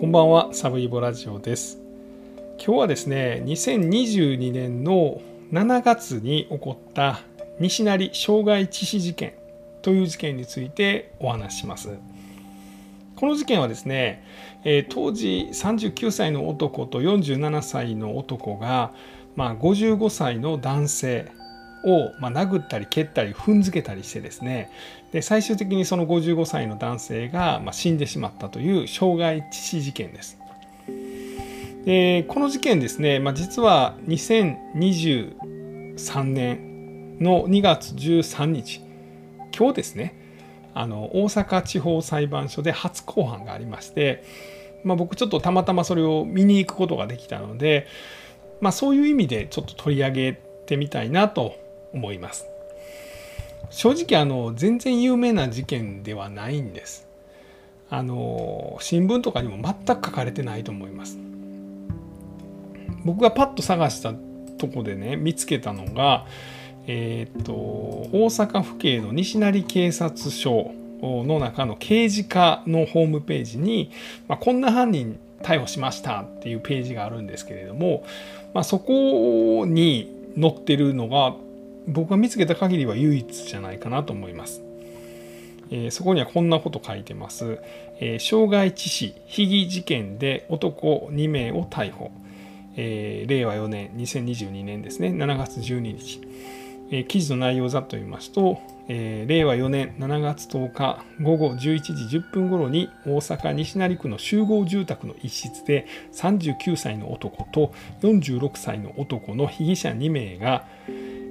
こんばんは、サブイボラジオです。今日はですね、2022年の7月に起こった西成傷害致死事件という事件についてお話しします。この事件はですね、えー当時39歳の男と47歳の男が、まあ、55歳の男性を、まあ、殴ったり蹴ったり踏んづけたりしてですねで最終的にその55歳の男性が、まあ、死んでしまったという傷害致死事件です。でこの事件ですね、まあ、実は2023年の2月13日今日ですねあの大阪地方裁判所で初公判がありまして、まあ、僕ちょっとたまたまそれを見に行くことができたので、まあ、そういう意味でちょっと取り上げてみたいなと思います。正直あの全然有名な事件ではないんです。あの新聞とかにも全く書かれてないと思います。僕がパッと探したとこでね見つけたのが、えーっと大阪府警の西成警察署の中の刑事課のホームページに、まあ、こんな犯人逮捕しましたっていうページがあるんですけれども、まあ、そこに載ってるのが僕が見つけた限りは唯一じゃないかなと思います。えーそこにはこんなこと書いてます。えー傷害致死、被疑事件で男2名を逮捕。えー令和4年、2022年ですね、7月12日。えー記事の内容をざっと言いますと、えー令和4年7月10日午後11時10分頃に大阪西成区の集合住宅の一室で39歳の男と46歳の男の被疑者2名が、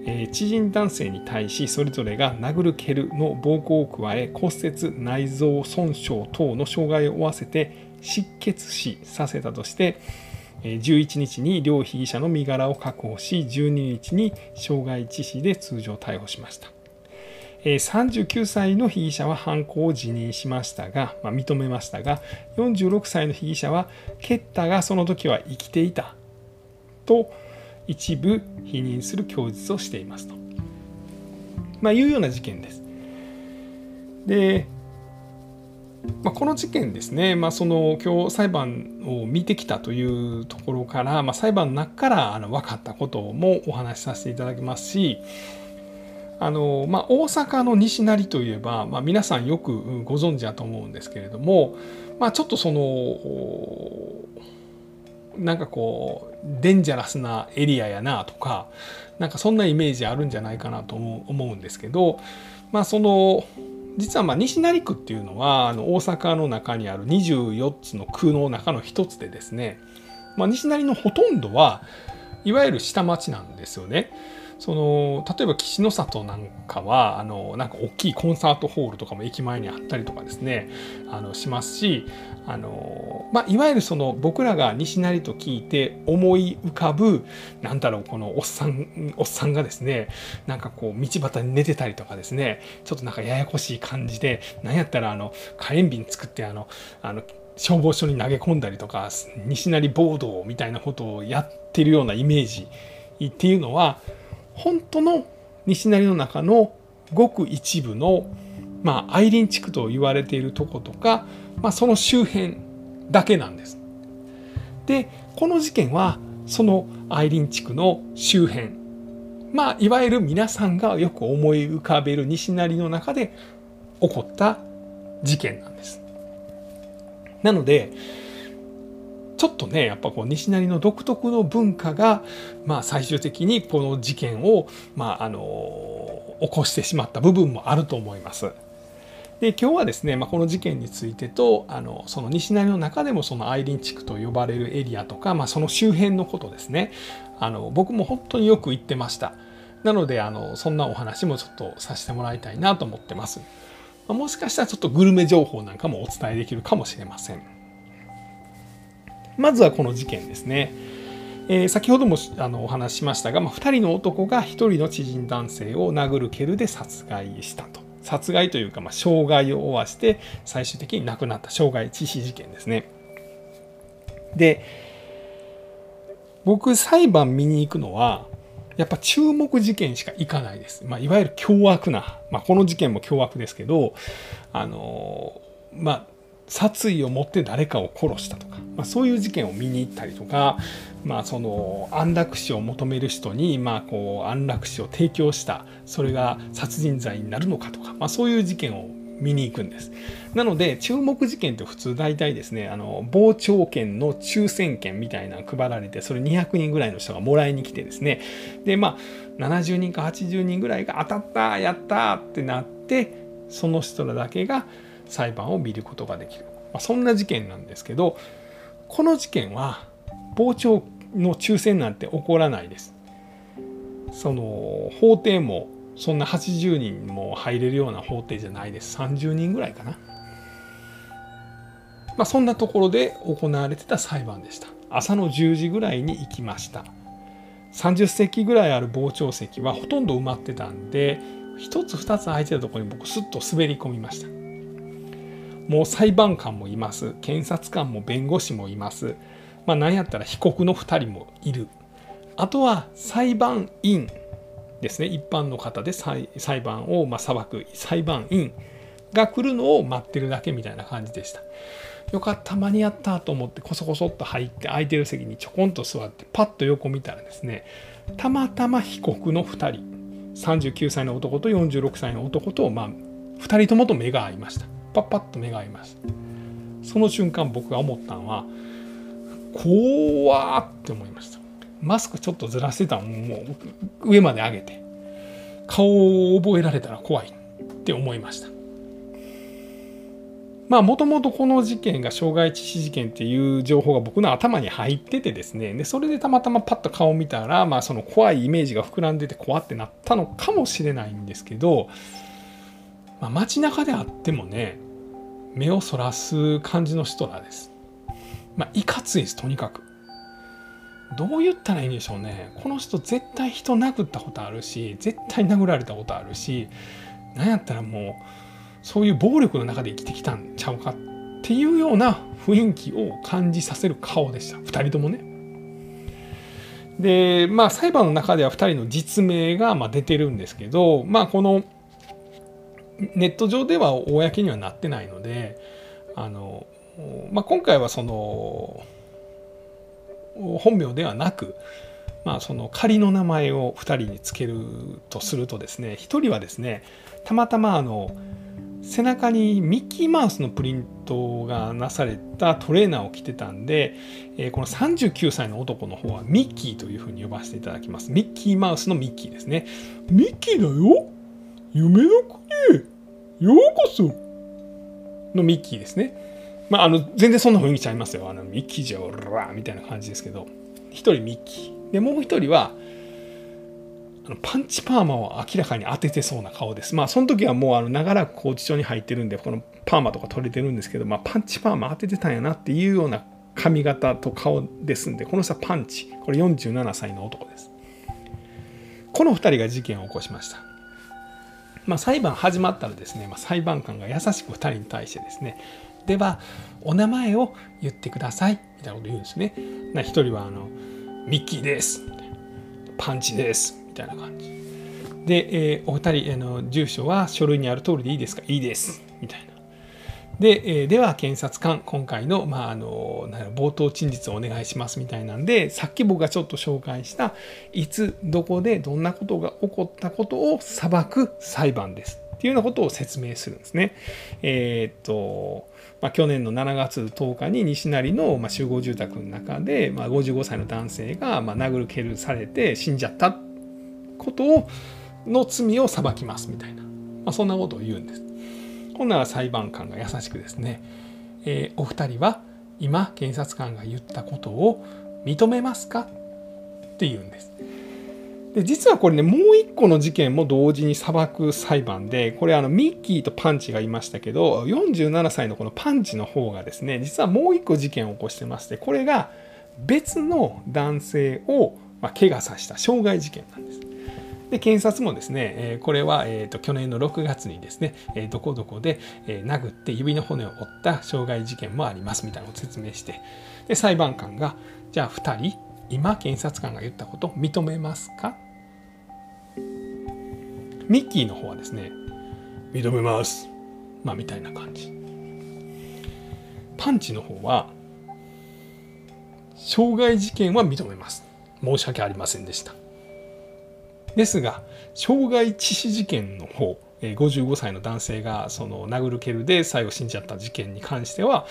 えー知人男性に対しそれぞれが殴る蹴るの暴行を加え骨折内臓損傷等の傷害を負わせて失血死させたとして11日に両被疑者の身柄を確保し12日に傷害致死で通常逮捕しました。39歳の被疑者は犯行を辞任しましたが、まあ、認めましたが46歳の被疑者は蹴ったがその時は生きていたと一部否認する供述をしていますと、まあ、いうような事件です。で、まあ、この事件ですね、まあ、その今日裁判を見てきたというところから、まあ、裁判の中からあの分かったこともお話しさせていただきますしあの、まあ、大阪の西成といえば、まあ、皆さんよくご存知だと思うんですけれども、まあ、ちょっとそのなんかこうデンジャラスなエリアやなとかなんかそんなイメージあるんじゃないかなと思う思うんですけど、まあ、その実はまあ西成区っていうのはあの大阪の中にある24つの区の中の一つでですね、まあ、西成のほとんどはいわゆる下町なんですよね。その例えば岸の里なんかはあのなんか大きいコンサートホールとかも駅前にあったりとかですねあのしますしあの、まあ、いわゆるその僕らが西成と聞いて思い浮かぶなんだろうこのおっさんおっさんがですねなんかこう道端に寝てたりとかですねちょっとなんかややこしい感じでなんやったらあの火炎瓶作ってあのあの消防署に投げ込んだりとか西成暴動みたいなことをやってるようなイメージっていうのは本当の西成の中のごく一部の、まあ、愛林地区と言われているとことか、まあ、その周辺だけなんです。でこの事件はその愛林地区の周辺まあいわゆる皆さんがよく思い浮かべる西成の中で起こった事件なんです。なのでちょっとねやっぱこう西成の独特の文化が、まあ、最終的にこの事件を、まあ、あの起こしてしまった部分もあると思います。で今日はですね、まあ、この事件についてとあのその西成の中でもその愛林地区と呼ばれるエリアとか、まあ、その周辺のことですね。あの僕も本当によく行ってました。なのであのそんなお話もちょっとさせてもらいたいなと思ってます、まもしかしたらちょっとグルメ情報なんかもお伝えできるかもしれません。まずはこの事件ですね。えー先ほどもあのお話ししましたが、まあ、2人の男が1人の知人男性を殴る蹴るで殺害したと。殺害というか、まあ、傷害を負わして最終的に亡くなった傷害致死事件ですね。で僕裁判見に行くのはやっぱ注目事件しか行かないです。まあ、いわゆる凶悪な、まあ、この事件も凶悪ですけどあのまあ殺意を持って誰かを殺したとか、まあ、そういう事件を見に行ったりとか、まあ、その安楽死を求める人に、まあ、こう安楽死を提供したそれが殺人罪になるのかとか、まあ、そういう事件を見に行くんです。なので注目事件って普通大体ですねあの傍聴券の抽選券みたいなの配られてそれ200人ぐらいの人がもらいに来てですねでまあ70人か80人ぐらいが当たったやったってなってその人らだけが裁判を見ることができる、まあ、そんな事件なんですけどこの事件は傍聴の抽選なんて起こらないです。その法廷もそんな80人も入れるような法廷じゃないです。30人ぐらいかな。まあ、そんなところで行われてた裁判でした。朝の10時ぐらいに行きました。30席ぐらいある傍聴席はほとんど埋まってたんで1つ2つ空いてたところに僕スッと滑り込みました。もう裁判官もいます。検察官も弁護士もいます。まあ何やったら被告の2人もいる。あとは裁判員ですね。一般の方で裁判をま裁く裁判員が来るのを待ってるだけみたいな感じでした。よかった間に合ったと思ってこそこそっと入って空いてる席にちょこんと座ってパッと横見たらですねたまたま被告の2人39歳の男と46歳の男と、まあ、2人ともと目が合いました。パッパッと目が合いました。その瞬間僕が思ったのは怖って思いました。マスクちょっとずらしてたのもう上まで上げて顔を覚えられたら怖いって思いました。まあもともとこの事件が傷害致死事件っていう情報が僕の頭に入っててですね。でそれでたまたまパッと顔を見たら、まあ、その怖いイメージが膨らんでて怖ってなったのかもしれないんですけど、まあ、街中であってもね目をそらす感じの人らです。まあ、いかついです、とにかく。どう言ったらいいんでしょうね。この人絶対人殴ったことあるし、絶対殴られたことあるし、なんやったらもう、そういう暴力の中で生きてきたんちゃうかっていうような雰囲気を感じさせる顔でした2人ともね。でまあ裁判の中では2人の実名がま出てるんですけどまあこのネット上では公にはなってないのであの、まあ、今回はその本名ではなく、まあ、その仮の名前を2人につけるとするとですね1人はですねたまたまあの背中にミッキーマウスのプリントがなされたトレーナーを着てたんで、えー、この39歳の男の方はミッキーというふうに呼ばせていただきます。ミッキーマウスのミッキーですね。ミッキーだよ？夢のようこそのミッキーですね。まあ、あの、全然そんな雰囲気ちゃいますよ。あの、ミッキーじゃおらみたいな感じですけど、一人ミッキー。で、もう一人は、パンチパーマを明らかに当ててそうな顔です。まあその時はもうあの長らく拘置所に入ってるんでこのパーマとか取れてるんですけど、まあ、パンチパーマ当ててたんやなっていうような髪型と顔ですんでこの人はパンチこれ47歳の男です。この2人が事件を起こしました。まあ、裁判始まったらですね、まあ、裁判官が優しく2人に対してですねではお名前を言ってくださいみたいなこと言うんですね。な1人はあのミッキーですパンチですみたいな感じ。で、えー、お二人あの住所は書類にある通りでいいですかいいですみたいな。で、えー、では検察官今回の,、まあ、あの冒頭陳述をお願いしますみたいなんでさっき僕がちょっと紹介したいつどこでどんなことが起こったことを裁く裁判ですっていうようなことを説明するんですね。えー、っとまあ、去年の7月10日に西成の、まあ、集合住宅の中で、まあ、55歳の男性が、まあ、殴る蹴るされて死んじゃったことをの罪を裁きますみたいな、まあ、そんなことを言うんです。ほんな裁判官が優しくですね、えー、お二人は今検察官が言ったことを認めますか？って言うんです。で実はこれねもう一個の事件も同時に裁く裁判でこれあのミッキーとパンチがいましたけど47歳のこのパンチの方がですね実はもう一個事件を起こしてましてこれが別の男性をま怪我させた傷害事件なんです。で検察もですね、えこれは、えーと、去年の6月にですね、えどこどこで、え殴って指の骨を折った傷害事件もありますみたいなのを説明してで裁判官がじゃあ2人今検察官が言ったこと認めますか？ミッキーの方はですね認めます。まあみたいな感じ。パンチの方は傷害事件は認めます。申し訳ありませんでしたですが傷害致死事件の方55歳の男性がその殴る蹴るで最後死んじゃった事件に関しては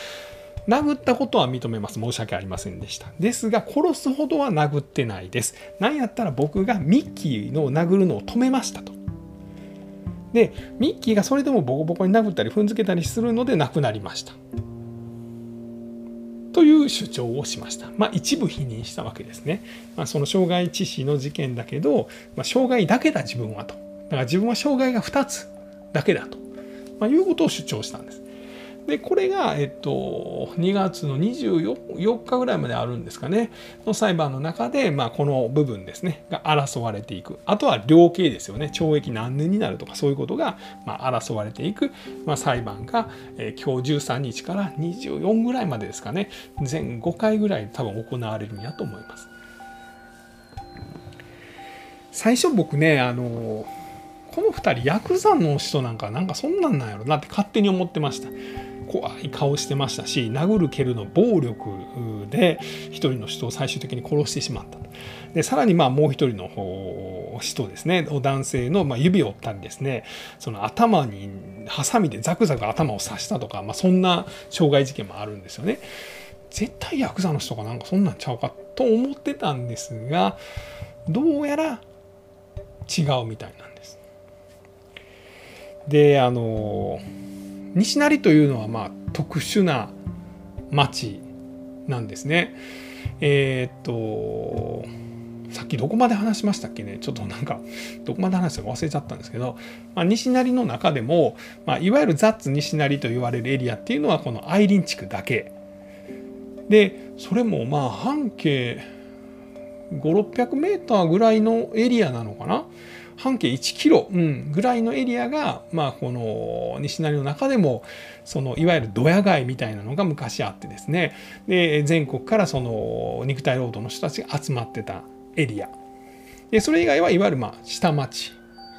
殴ったことは認めます。申し訳ありませんでした。ですが、殺すほどは殴ってないです。なんやったら僕がミッキーの殴るのを止めましたと。で、ミッキーがそれでもボコボコに殴ったり踏んづけたりするので亡くなりました。という主張をしました。まあ、一部否認したわけですね。まあ、その傷害致死の事件だけど、まあ、傷害だけだ自分はと。だから自分は障害が2つだけだと、まあ、いうことを主張したんです。でこれが、えっと、2月の24日ぐらいまであるんですかねの裁判の中で、まあ、この部分ですねが争われていくあとは量刑ですよね懲役何年になるとかそういうことが、まあ、争われていく、まあ、裁判が、えー、今日13日から24ぐらいまでですかね全5回ぐらい多分行われるんやと思います。最初僕ねあのこの2人ヤクザの人なんかなんかそんなんなんやろなって勝手に思ってました。怖い顔してましたし殴る蹴るの暴力で一人の人を最終的に殺してしまったでさらにまあもう一人の人ですね男性のま指を折ったりですねその頭にハサミでザクザク頭を刺したとか、まあ、そんな傷害事件もあるんですよね。絶対ヤクザの人がなんかそんなんちゃうかと思ってたんですがどうやら違うみたいなんです。であの西成というのはまあ特殊な町なんですね。えー、っとさっきどこまで話しましたっけね？ちょっとなんかどこまで話したか忘れちゃったんですけど、まあ、西成の中でも、まあ、いわゆるザッツ西成と言われるエリアっていうのはこの愛林地区だけ。でそれもまあ半径5600メーターぐらいのエリアなのかな？半径1キロ、うん、ぐらいのエリアが、まあ、この西成の中でもそのいわゆるドヤ街みたいなのが昔あってですね。で全国からその肉体労働の人たちが集まってたエリア。でそれ以外はいわゆるまあ下町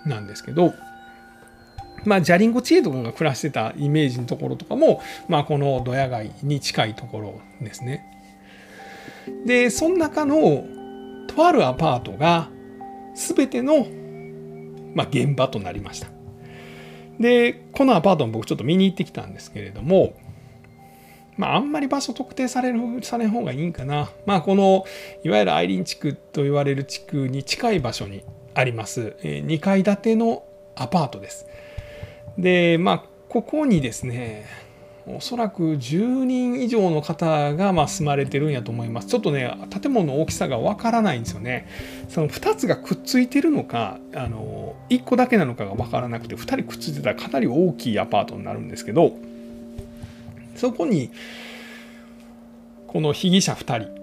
なんですけどまあ、ジャリンコ知恵とかが暮らしてたイメージのところとかも、まあ、このドヤ街に近いところですね。で、その中のとあるアパートが全てのまあ、現場となりました。でこのアパートも僕ちょっと見に行ってきたんですけれども、まあ、あんまり場所特定されるされん方がいいんかな。まあ、このいわゆるアイリン地区と言われる地区に近い場所にあります、え2階建てのアパートです。でまあここにですねおそらく10人以上の方がま住まれてるんやと思います。ちょっとね、建物の大きさがわからないんですよね。その2つがくっついてるのか、あの、1個だけなのかがわからなくて、2人くっついてたらかなり大きいアパートになるんですけど、そこに、この被疑者2人、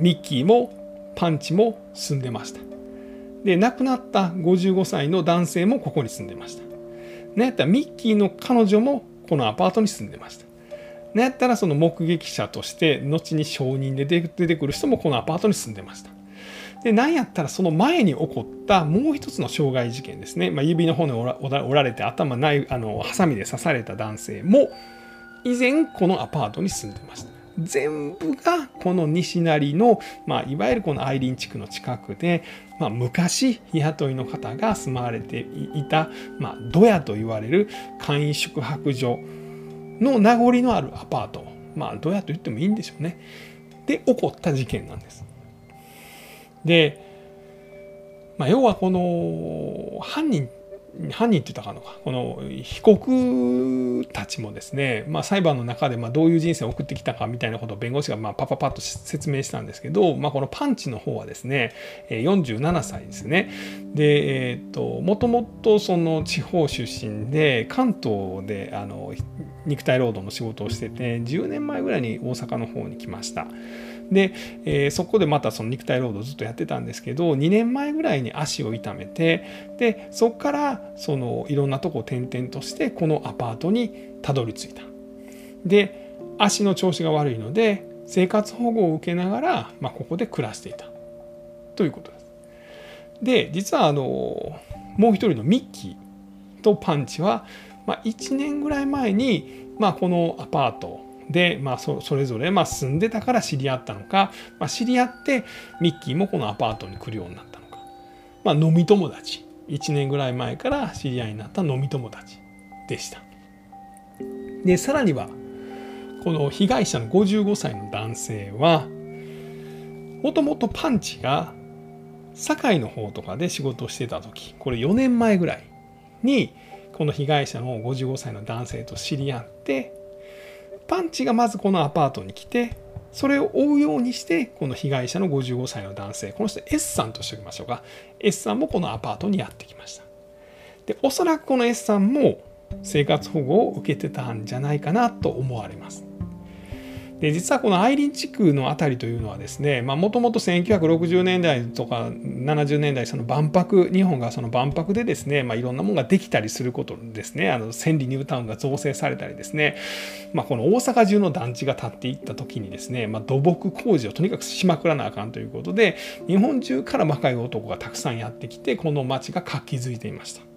ミッキーもパンチも住んでました。で、亡くなった55歳の男性もここに住んでました。ね、ったミッキーの彼女もこのアパートに住んでました。なやったらその目撃者として後に証人で出てくる人もこのアパートに住んでました。で、なんやったらその前に起こったもう一つの傷害事件ですね。まあ、指の骨を折られて頭ないあのハサミで刺された男性も以前このアパートに住んでました。全部がこの西成の、まあ、いわゆるこの愛林地区の近くで、まあ、昔日雇いの方が住まわれていた、まあ、ドヤと言われる簡易宿泊所の名残のあるアパートまあドヤと言ってもいいんでしょうねで起こった事件なんです。で、まあ、要はこの犯人犯人って言ったかのかこの被告たちもですね、まあ、裁判の中でまどういう人生を送ってきたかみたいなことを弁護士がまあパパパッと説明したんですけど、まあ、このパンチの方はですね47歳ですねで、えー、ともともとその地方出身で関東であの肉体労働の仕事をしてて10年前ぐらいに大阪の方に来ました。で、えー、そこでまたその肉体労働ずっとやってたんですけど2年前ぐらいに足を痛めてでそこからそのいろんなとこを転々としてこのアパートにたどり着いた。で足の調子が悪いので生活保護を受けながら、まあ、ここで暮らしていたということです。で実はあのもう一人のミッキーとパンチは、まあ、1年ぐらい前に、まあ、このアパートで、まあ、それぞれまあ住んでたから知り合ったのか、まあ、知り合ってミッキーもこのアパートに来るようになったのか、まあ、飲み友達1年ぐらい前から知り合いになった飲み友達でした。でさらにはこの被害者の55歳の男性はもともとパンチが堺の方とかで仕事をしてた時これ4年前ぐらいにこの被害者の55歳の男性と知り合ってパンチがまずこのアパートに来てそれを追うようにしてこの被害者の55歳の男性この人 S さんとしておきましょうか。S さんもこのアパートにやってきました。でおそらくこの S さんも生活保護を受けてたんじゃないかなと思われます。で実はこのアイリン地区の辺りというのはですねもともと1960年代とか70年代その万博日本がその万博でですね、まあ、いろんなものができたりすることですねあの千里ニュータウンが造成されたりですね、まあ、この大阪中の団地が建っていった時にですね、まあ、土木工事をとにかくしまくらなあかんということで日本中から若い男がたくさんやってきてこの町が活気づいていました。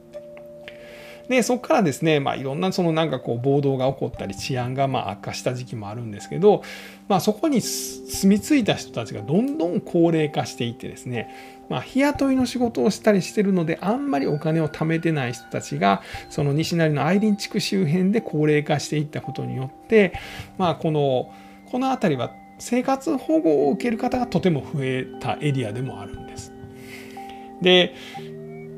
でそこからですね、まあ、いろんなそのなんかこう暴動が起こったり治安がまあ悪化した時期もあるんですけど、まあ、そこに住み着いた人たちがどんどん高齢化していってですね、まあ、日雇いの仕事をしたりしてるのであんまりお金を貯めてない人たちがその西成のアイリン地区周辺で高齢化していったことによって、まあ、このこの辺りは生活保護を受ける方がとても増えたエリアでもあるんです。で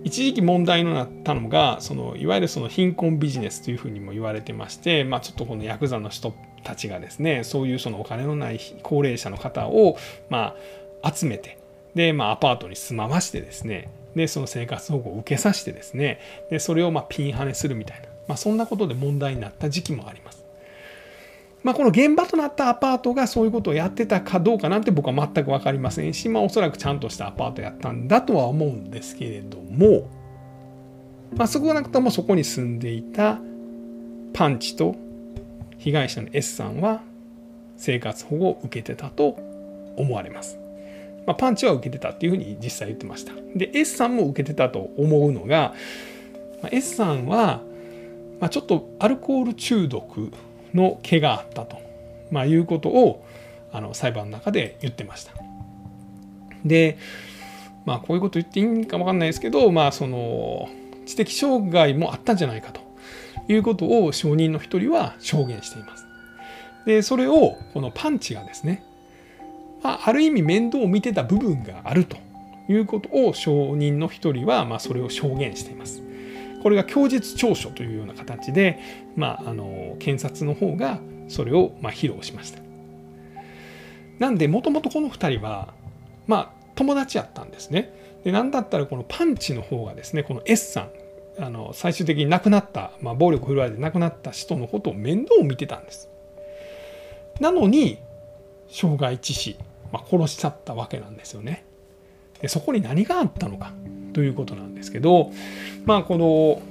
一時期問題になったのがそのいわゆるその貧困ビジネスというふうにも言われてまして、まあ、ちょっとこのヤクザの人たちがですねそういうそのお金のない高齢者の方をまあ集めてで、まあ、アパートに住まわしてですねでその生活保護を受けさせてですねでそれをまピンハネするみたいな、まあ、そんなことで問題になった時期もあります。まあ、この現場となったアパートがそういうことをやってたかどうかなんて僕は全く分かりませんし、まあ、おそらくちゃんとしたアパートやったんだとは思うんですけれども、まあ、少なくともそこに住んでいたパンチと被害者の S さんは生活保護を受けてたと思われます。まあ、パンチは受けてたっていうふうに実際言ってました。で S さんも受けてたと思うのが、まあ、S さんは、まあ、ちょっとアルコール中毒の毛があったと、まあ、いうことをあの裁判の中で言ってました。でまあこういうこと言っていいんか分かんないですけどまあその知的障害もあったんじゃないかということを証人の一人は証言しています。でそれをこのパンチがですね、まあ、ある意味面倒を見てた部分があるということを証人の一人はまあそれを証言しています。これが供述調書というような形で、まあ、あの検察の方がそれをま披露しました。なんでもともとこの2人はまあ友達やったんですね。で何だったらこのパンチの方がですねこの S さんあの最終的に亡くなった、まあ、暴力振るわれて亡くなった人のことを面倒を見てたんです。なのに傷害致死、まあ、殺しちゃったわけなんですよね。でそこに何があったのかということなんですけどまあこの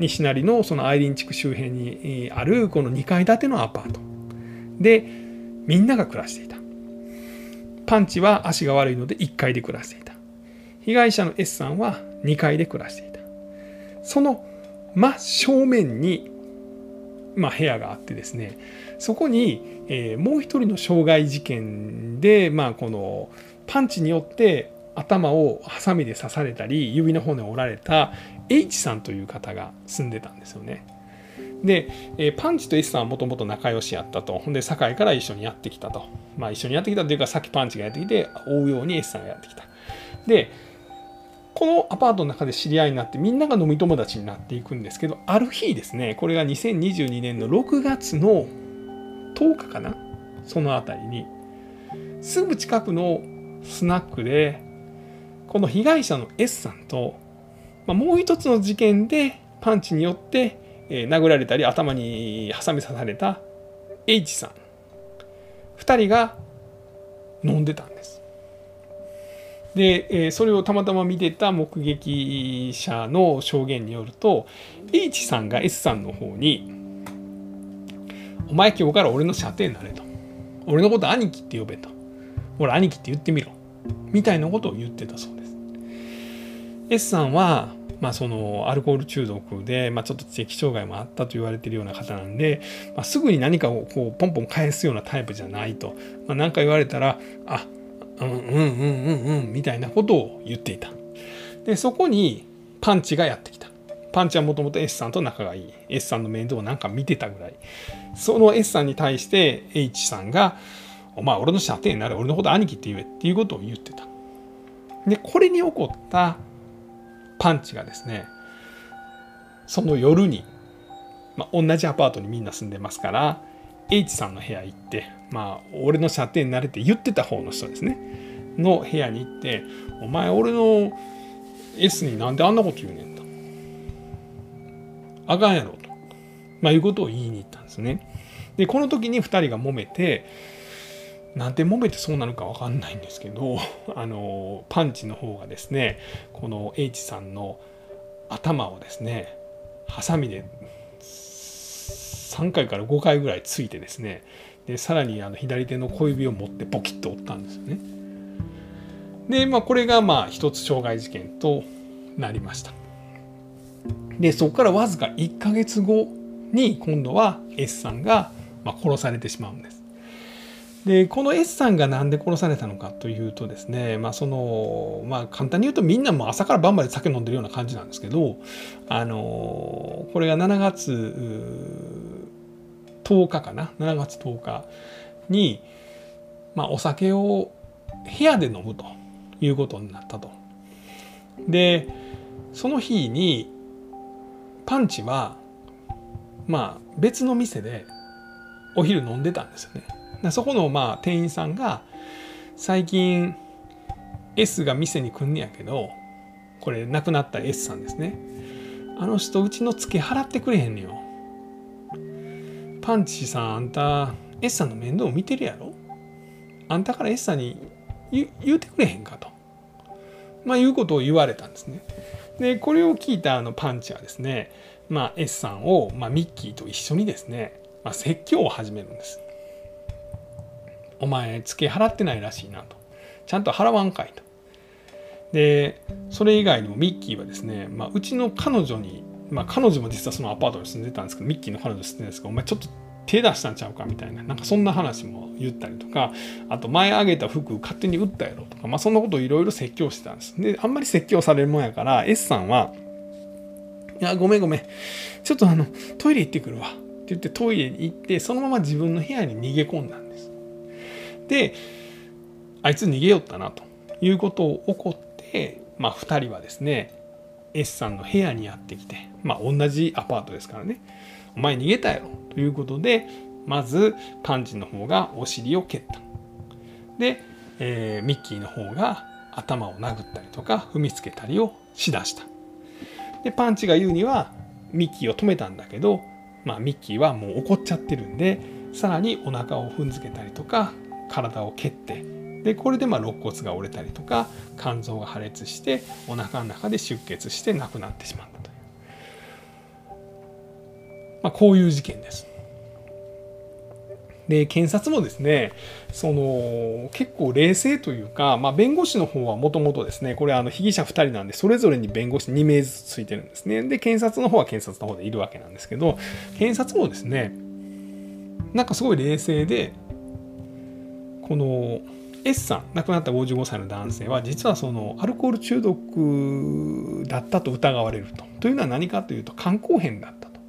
西成のそのアイリン地区周辺にあるこの2階建てのアパート。でみんなが暮らしていた。パンチは足が悪いので1階で暮らしていた。被害者の S さんは2階で暮らしていた。その真正面に、まあ、部屋があってですねそこに、えー、もう一人の傷害事件で、まあ、このパンチによって頭をハサミで刺されたり指の骨を折られた H さんという方が住んでたんですよね。で、えパンチと S さんはもともと仲良しやったと。ほんで、堺から一緒にやってきたと。まあ一緒にやってきたというか、さっきパンチがやってきて、追うように S さんがやってきた。で、このアパートの中で知り合いになってみんなが飲み友達になっていくんですけど、ある日ですね、これが2022年の6月の10日かなその辺りに、すぐ近くのスナックでこの被害者の S さんと、まあ、もう一つの事件でパンチによって、えー、殴られたり頭にハサミ刺された H さん2人が飲んでたんです。で、えー、それをたまたま見てた目撃者の証言によると H さんが S さんの方に「お前今日から俺の射程になれ」と「俺のこと兄貴って呼べ」と「俺兄貴って言ってみろ」みたいなことを言ってたそうです。S さんは、まあ、そのアルコール中毒で、まあ、ちょっと知的障害もあったと言われているような方なんで、まあ、すぐに何かをこうポンポン返すようなタイプじゃないと、まあ、何か言われたらあうんうんうんうんうんみたいなことを言っていた。でそこにパンチがやってきた。パンチはもともと S さんと仲がいい。S さんの面倒をなんか見てたぐらい。その S さんに対して H さんが「お前俺の射程になれ。俺のこと兄貴って言え」っていうことを言ってた。でこれに起こったパンチがですねその夜に、まあ、同じアパートにみんな住んでますから H さんの部屋行ってまあ俺の射程になれて言ってた方の人ですね。の部屋に行って「お前俺の S になんであんなこと言うねん」と「あかんやろ」と、まあ、いうことを言いに行ったんですね。でこの時に2人が揉めてなんで揉めてそうなのか分かんないんですけど あのパンチの方がですねこの H さんの頭をですねハサミで3回から5回ぐらいついてですねでさらにあの左手の小指を持ってボキッと折ったんですよね。でまあこれがまあ一つ傷害事件となりました。でそこからわずか1ヶ月後に今度は S さんがま殺されてしまうんです。でこの S さんが何で殺されたのかというとですねまあそのまあ簡単に言うとみんなも朝から晩まで酒飲んでるような感じなんですけどあのこれが7月10日かな？7月10日に、まあ、お酒を部屋で飲むということになったと。でその日にパンチはまあ別の店でお昼飲んでたんですよね。そこのまあ店員さんが最近 S が店に来んねやけどこれ亡くなった S さんですね。あの人うちの付け払ってくれへんのよ。パンチさんあんた S さんの面倒を見てるやろ？あんたから S さんに言うてくれへんかと。まあいうことを言われたんですね。でこれを聞いたあのパンチはですねまあ S さんを、まあ、ミッキーと一緒にですね、まあ、説教を始めるんです。お前付け払ってないらしいなと。ちゃんと払わんかいと。でそれ以外にもミッキーはですね、まあ、うちの彼女に、まあ、彼女も実はそのアパートに住んでたんですけどミッキーの彼女住んでるんですけどお前ちょっと手出したんちゃうかみたいななんかそんな話も言ったりとかあと前あげた服勝手に売ったやろとか、まあ、そんなことをいろいろ説教してたんです。であんまり説教されるもんやから S さんはいやごめんごめん。ちょっとあのトイレ行ってくるわ。って言ってトイレに行ってそのまま自分の部屋に逃げ込んだんであいつ逃げよったなということを起こって、まあ、2人はですね S さんの部屋にやってきて、まあ、同じアパートですからね。お前逃げたやろということでまずパンチの方がお尻を蹴った。で、えー、ミッキーの方が頭を殴ったりとか踏みつけたりをしだした。でパンチが言うにはミッキーを止めたんだけど、まあ、ミッキーはもう怒っちゃってるんでさらにお腹を踏んづけたりとか体を蹴ってでこれでまあ肋骨が折れたりとか肝臓が破裂してお腹の中で出血して亡くなってしまったという、まあ、こういう事件です。で検察もですねその結構冷静というか、まあ、弁護士の方はもともとですねこれあの被疑者2人なんでそれぞれに弁護士2名ずつついてるんですねで検察の方は検察の方でいるわけなんですけど検察もですねなんかすごい冷静でこの S さん亡くなった55歳の男性は実はそのアルコール中毒だったと疑われると。というのは何かというと肝硬変だったと。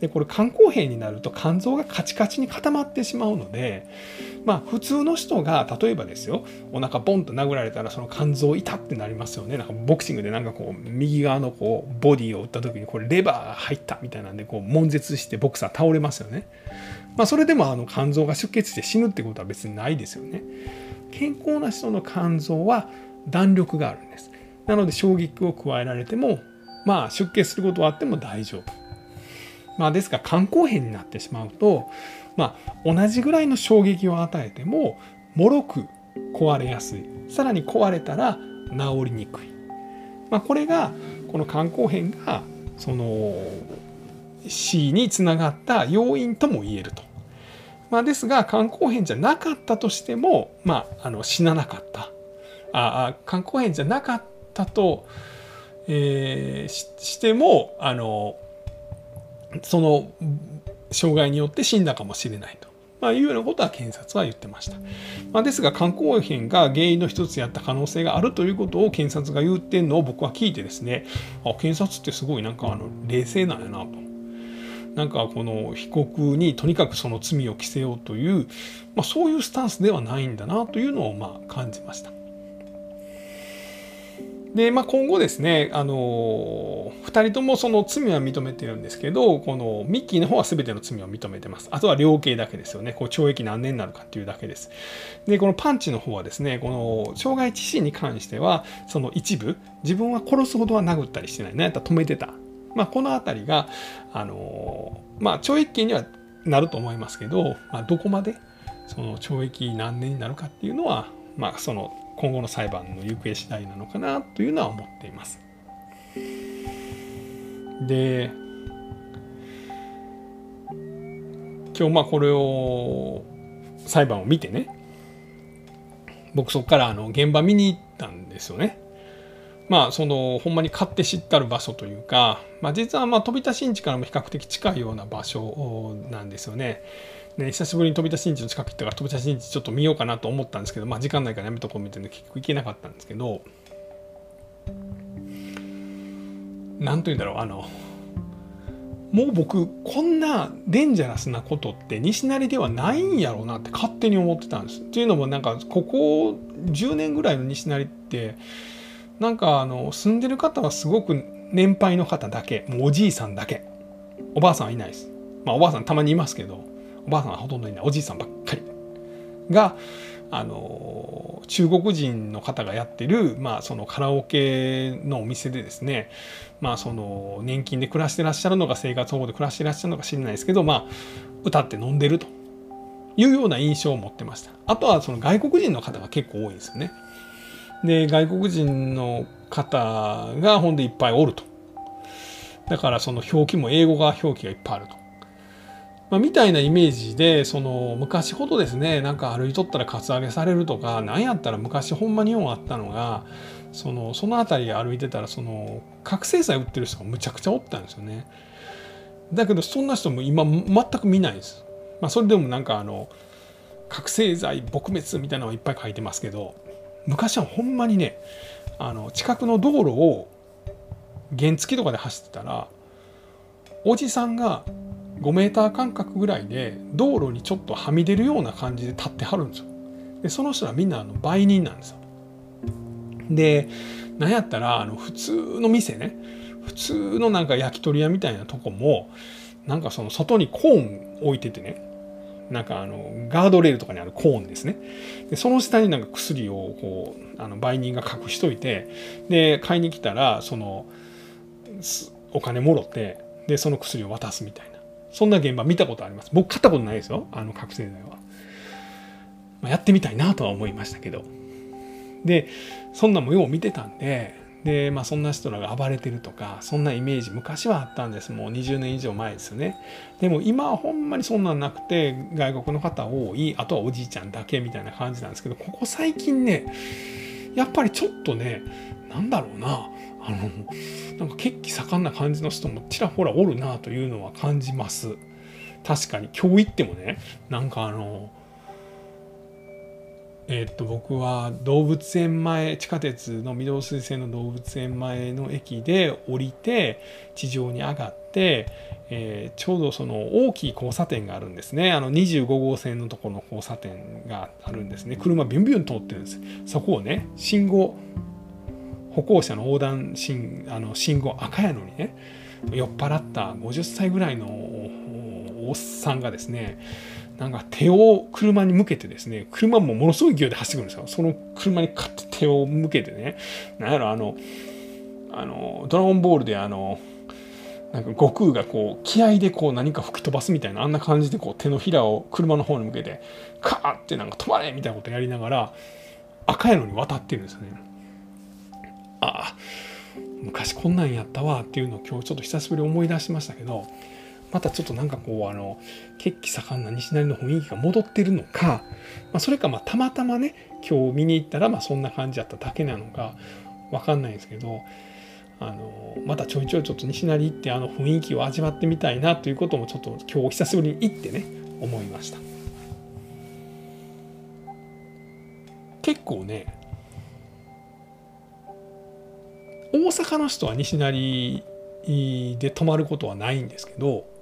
でこれ肝硬変になると肝臓がカチカチに固まってしまうのでまあ普通の人が例えばですよお腹ボンと殴られたらその肝臓痛ってなりますよねなんかボクシングでなんかこう右側のこうボディを打った時にこれレバーが入ったみたいなんでこう悶絶してボクサー倒れますよね。まあ、それでもあの肝臓が出血して死ぬってことは別にないですよね。健康な人の肝臓は弾力があるんです。なので衝撃を加えられても、まあ、出血することはあっても大丈夫。まあ、ですが肝硬変になってしまうと、まあ、同じぐらいの衝撃を与えてももろく壊れやすいさらに壊れたら治りにくい、まあ、これがこの肝硬変がその死につながった要因とも言えると。まあ、ですが肝硬変じゃなかったとしても、まあ、あの死ななかったあ肝硬変じゃなかったとえー、ししてもあのその障害によって死んだかもしれないと。まあ、いうようなことは検察は言ってました。まあ、ですが肝硬変が原因の一つやった可能性があるということを検察が言ってんのを僕は聞いてですねあ検察ってすごいなんかあの冷静なんやなと。なんかこの被告にとにかくその罪を着せようという、まあ、そういうスタンスではないんだなというのをまあ感じました。で、まあ、今後ですね、あのー、2人ともその罪は認めてるんですけど、このミッキーの方は全ての罪を認めてます。あとは量刑だけですよね。こう懲役何年になるかっていうだけです。で、このパンチの方はですね、この傷害致死に関しては、その一部、自分は殺すほどは殴ったりしてない。なんやったら止めてた。まあ、この辺りが、あの、まあ、懲役刑にはなると思いますけど、まあ、どこまでその懲役何年になるかっていうのは、まあ、その今後の裁判の行方次第なのかなというのは思っています。で今日まあこれを裁判を見てね僕そこからあの現場見に行ったんですよね。まあそのほんまに買って知ったる場所というか、まあ、実はまあ飛田新地からも比較的近いような場所なんですよね。ね、久しぶりに飛び出しんちの近く行ったから飛び出しんちちょっと見ようかなと思ったんですけど、まあ時間ないからやめとこうみたいな結局行けなかったんですけど、なんと言うんだろう、あの、もう僕、こんなデンジャラスなことって西成ではないんやろうなって勝手に思ってたんです。っていうのもなんか、ここ10年ぐらいの西成って、なんかあの、住んでる方はすごく年配の方だけ、もうおじいさんだけ。おばあさんはいないです。まあおばあさんたまにいますけど、おばあさんはほとんどいない。おじいさんばっかり。があの中国人の方がやってる、まあ、そのカラオケのお店でですね、まあ、その年金で暮らしてらっしゃるのか生活保護で暮らしてらっしゃるのか知らないですけど、まあ、歌って飲んでるというような印象を持ってました。あとはその外国人の方が結構多いんですよね。で外国人の方がほんでいっぱいおると。だからその表記も英語が表記がいっぱいあると。まあ、みたいなイメージでその昔ほどですねなんか歩いとったらカツアゲされるとか何やったら昔ほんまにようあったのがそのその辺り歩いてたらその覚醒剤売ってる人がむちゃくちゃおったんですよね。だけどそんな人も今全く見ないです、まあ、それでもなんかあの覚醒剤撲滅みたいなのをいっぱい書いてますけど昔はほんまにねあの近くの道路を原付とかで走ってたらおじさんが5メーター間隔ぐらいで道路にちょっとはみ出るような感じで立ってはるんですよ。でその人はみんなあの売人なんですよ。でなんやったらあの普通の店ね普通のなんか焼き鳥屋みたいなとこもなんかその外にコーン置いててねなんかあのガードレールとかにあるコーンですねでその下になんか薬をこうあの売人が隠しといてで買いに来たらそのお金もろってでその薬を渡すみたいなそんな現場見たことあります。僕買ったことないですよ。あの覚醒剤は。まあ、やってみたいなとは思いましたけど。で、そんなもよう見てたんで、で、まあそんな人らが暴れてるとか、そんなイメージ昔はあったんです。もう20年以上前ですよね。でも今はほんまにそんなんなくて、外国の方多い、あとはおじいちゃんだけみたいな感じなんですけど、ここ最近ね、やっぱりちょっとね、なんだろうな、あのなんか血気盛んな感じの人もちらほらおるなというのは感じます確かに今日行ってもねなんかあのえー、っと僕は動物園前地下鉄の御堂筋線の動物園前の駅で降りて地上に上がって、えー、ちょうどその大きい交差点があるんですね。あの25号線のところの交差点があるんですね。車ビュンビュン通ってるんです。そこをね信号歩行者の横断信あの信号赤やのにね酔っ払った50歳ぐらいのおっさんがですねなんか手を車に向けてですね車もものすごい勢いで走ってくるんですよその車にカッと手を向けてねなんやろあのあのドラゴンボールであのなんか悟空がこう気合でこう何か吹き飛ばすみたいなあんな感じでこう手のひらを車の方に向けてカーってなんか止まれみたいなことやりながら赤いのに渡ってるんですよね。ああ昔こんなんやったわっていうのを今日ちょっと久しぶりに思い出しましたけどまたちょっとなんかこうあの血気盛んな西成の雰囲気が戻ってるのか、まあ、それかまあたまたまね今日見に行ったらまあそんな感じだっただけなのか分かんないんですけどあのまたちょいちょいちょっと西成行ってあの雰囲気を味わってみたいなということもちょっと今日久しぶりに行ってね思いました。結構ね大阪の人は西成で泊まることはないんですけど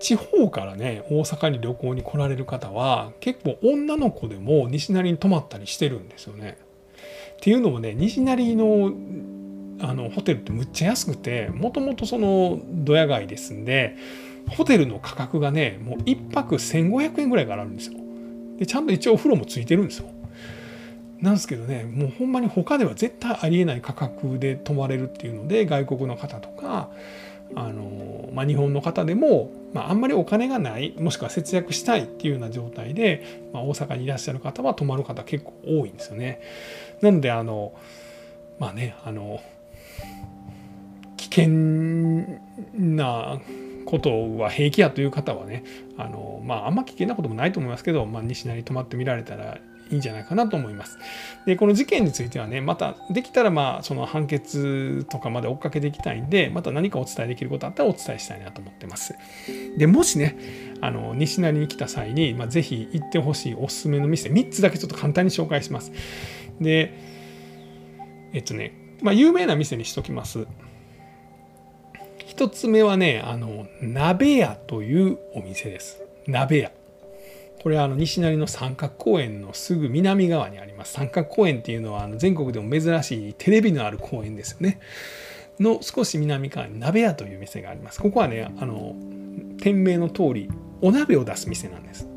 地方からね大阪に旅行に来られる方は結構女の子でも西成に泊まったりしてるんですよね。っていうのもね西成のあのホテルってむっちゃ安くてもともとそのドヤ街ですんでホテルの価格がねもう1泊1500円ぐらいからあるんですよ。でちゃんと一応お風呂もついてるんですよ。なんですけどねもうほんまに他では絶対ありえない価格で泊まれるっていうので外国の方とかあの、まあ、日本の方でも、まあ、あんまりお金がないもしくは節約したいっていうような状態で、まあ、大阪にいらっしゃる方は泊まる方結構多いんですよね。なのであのまあねあの危険なことは平気やという方はねあの、まあ、あんま危険なこともないと思いますけど、まあ、西成泊まってみられたらいいんじゃないかなと思います。でこの事件についてはねまたできたらまあその判決とかまで追っかけていきたいんでまた何かお伝えできることあったらお伝えしたいなと思ってます。でもしねあの西成に来た際に、まあ、ぜひ行ってほしいおすすめの店3つだけちょっと簡単に紹介します。でえっとねまあ有名な店にしときます。1つ目はねあの鍋屋というお店です。鍋屋。これはあの西成の三角公園のすぐ南側にあります。三角公園っていうのはあの全国でも珍しいテレビのある公園ですよね。の少し南側に鍋屋という店があります。ここはね、あの、店名の通り、お鍋を出す店なんです。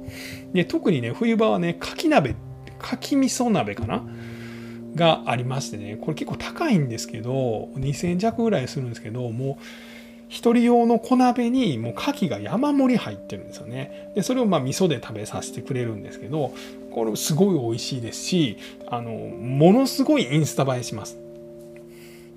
で、特にね、冬場はね、かき鍋、かき味噌鍋かな？がありましてね、これ結構高いんですけど、2000円弱ぐらいするんですけど、もう、一人用の小鍋にもう牡蠣が山盛り入ってるんですよね。で、それをまあ味噌で食べさせてくれるんですけど、これすごい美味しいですし、あの、ものすごいインスタ映えします。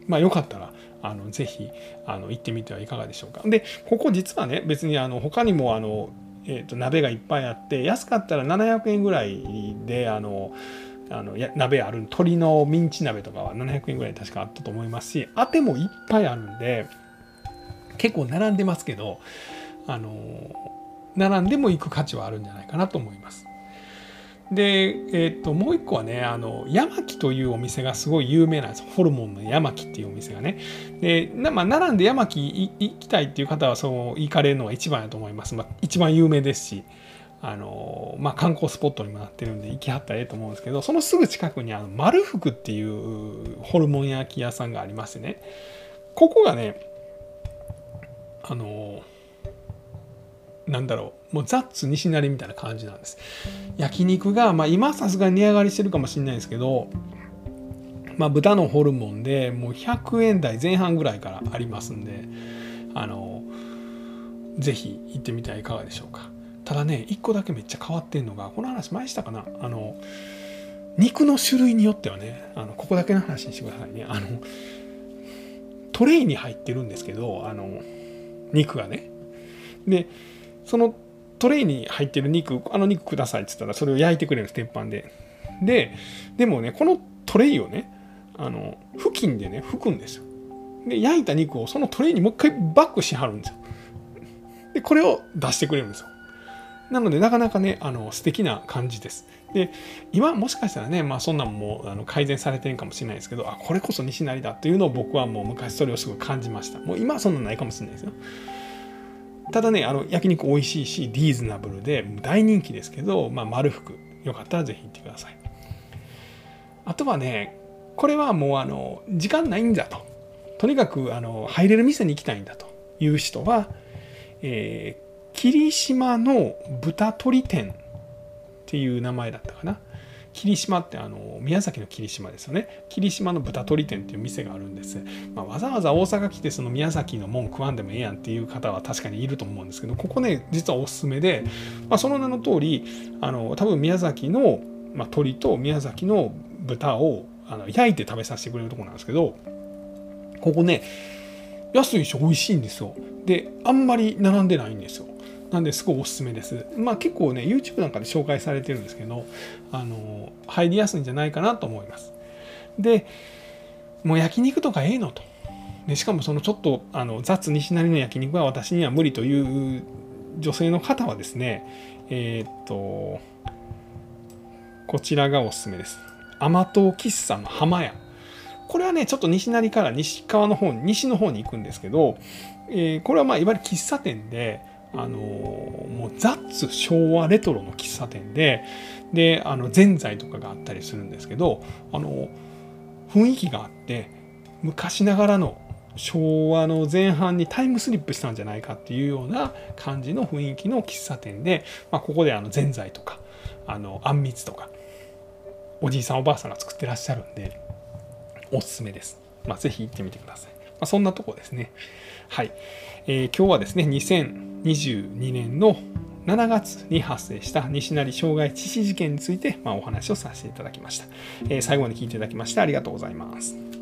まあよかったら、あの、ぜひ、あの、行ってみてはいかがでしょうか。で、ここ実はね、別にあの、他にもあの、えー、と鍋がいっぱいあって安かったら700円ぐらいであのあのや鍋ある鶏のミンチ鍋とかは700円ぐらい確かあったと思いますしあてもいっぱいあるんで結構並んでますけど、あの並んでも行く価値はあるんじゃないかなと思います。で、えー、ともう一個はねあの山木というお店がすごい有名なんです。ホルモンの山木っていうお店がね。で、まあ、並んで山木行きたいっていう方はそう行かれるのが一番やと思います、まあ、一番有名ですしあの、まあ、観光スポットにもなってるんで行きはったらええと思うんですけどそのすぐ近くにあの丸福っていうホルモン焼き屋さんがありましてね。ここがねあのなんだろうもうザッツ西成みたいな感じなんです。焼肉が、まあ、今さすがに値上がりしてるかもしれないですけど、まあ、豚のホルモンでもう100円台前半ぐらいからありますんであのぜひ行ってみてはいかがでしょうか。ただね1個だけめっちゃ変わってんのがこの話前したかな？あの肉の種類によってはねあのここだけの話にしてくださいね。あのトレイに入ってるんですけどあの肉がね。でそのトレイに入ってる肉あの肉くださいって言ったらそれを焼いてくれるんです鉄板で。ででもねこのトレイをねあの布巾でね拭くんですよ。で焼いた肉をそのトレイにもう一回バックしはるんですよ。でこれを出してくれるんですよ。なのでなかなかねあの素敵な感じです。で今もしかしたらね、まあ、そんなんもあの改善されてるかもしれないですけどあこれこそ西成だっていうのを僕はもう昔それをすごい感じました。もう今はそんなんないかもしれないですよ。ただねあの焼肉美味しいしリーズナブルで大人気ですけど、まあ、丸福。よかったらぜひ行ってください。あとはねこれはもうあの時間ないんだと。とにかくあの入れる店に行きたいんだという人は、えー、霧島の豚鳥店っていう名前だったかな。霧島ってあの宮崎の霧島ですよね。霧島の豚鳥店っていう店があるんです、まあ、わざわざ大阪来てその宮崎のもん食わんでもええやんっていう方は確かにいると思うんですけどここね実はおすすめで、まあ、その名の通りあの多分宮崎の、まあ、鳥と宮崎の豚をあの焼いて食べさせてくれるとこなんですけどここね安いし美味しいんですよ。であんまり並んでないんですよ。なんですごいおすすめです。まあ結構ね、YouTube なんかで紹介されてるんですけど、あの、入りやすいんじゃないかなと思います。で、もう焼肉とかええのと。でしかもそのちょっとあの雑西成の焼肉は私には無理という女性の方はですね、えー、っと、こちらがおすすめです。甘党喫茶の浜屋。これはね、ちょっと西成から西側の方に、西の方に行くんですけど、えー、これはまあいわゆる喫茶店で、あの、もうザッツ昭和レトロの喫茶店で、で、あの、ぜんざいとかがあったりするんですけど、あの、雰囲気があって、昔ながらの昭和の前半にタイムスリップしたんじゃないかっていうような感じの雰囲気の喫茶店で、まあ、ここであのぜんざいとかあのあんみつとかおじいさんおばあさんが作ってらっしゃるんでおすすめです。まあ、ぜひ行ってみてください。まあ、そんなとこですね。はい、えー、今日はですね、2000 2022年の7月に発生した西成傷害致死事件について、まあ、お話をさせていただきました。えー、最後まで聞いていただきましてありがとうございます。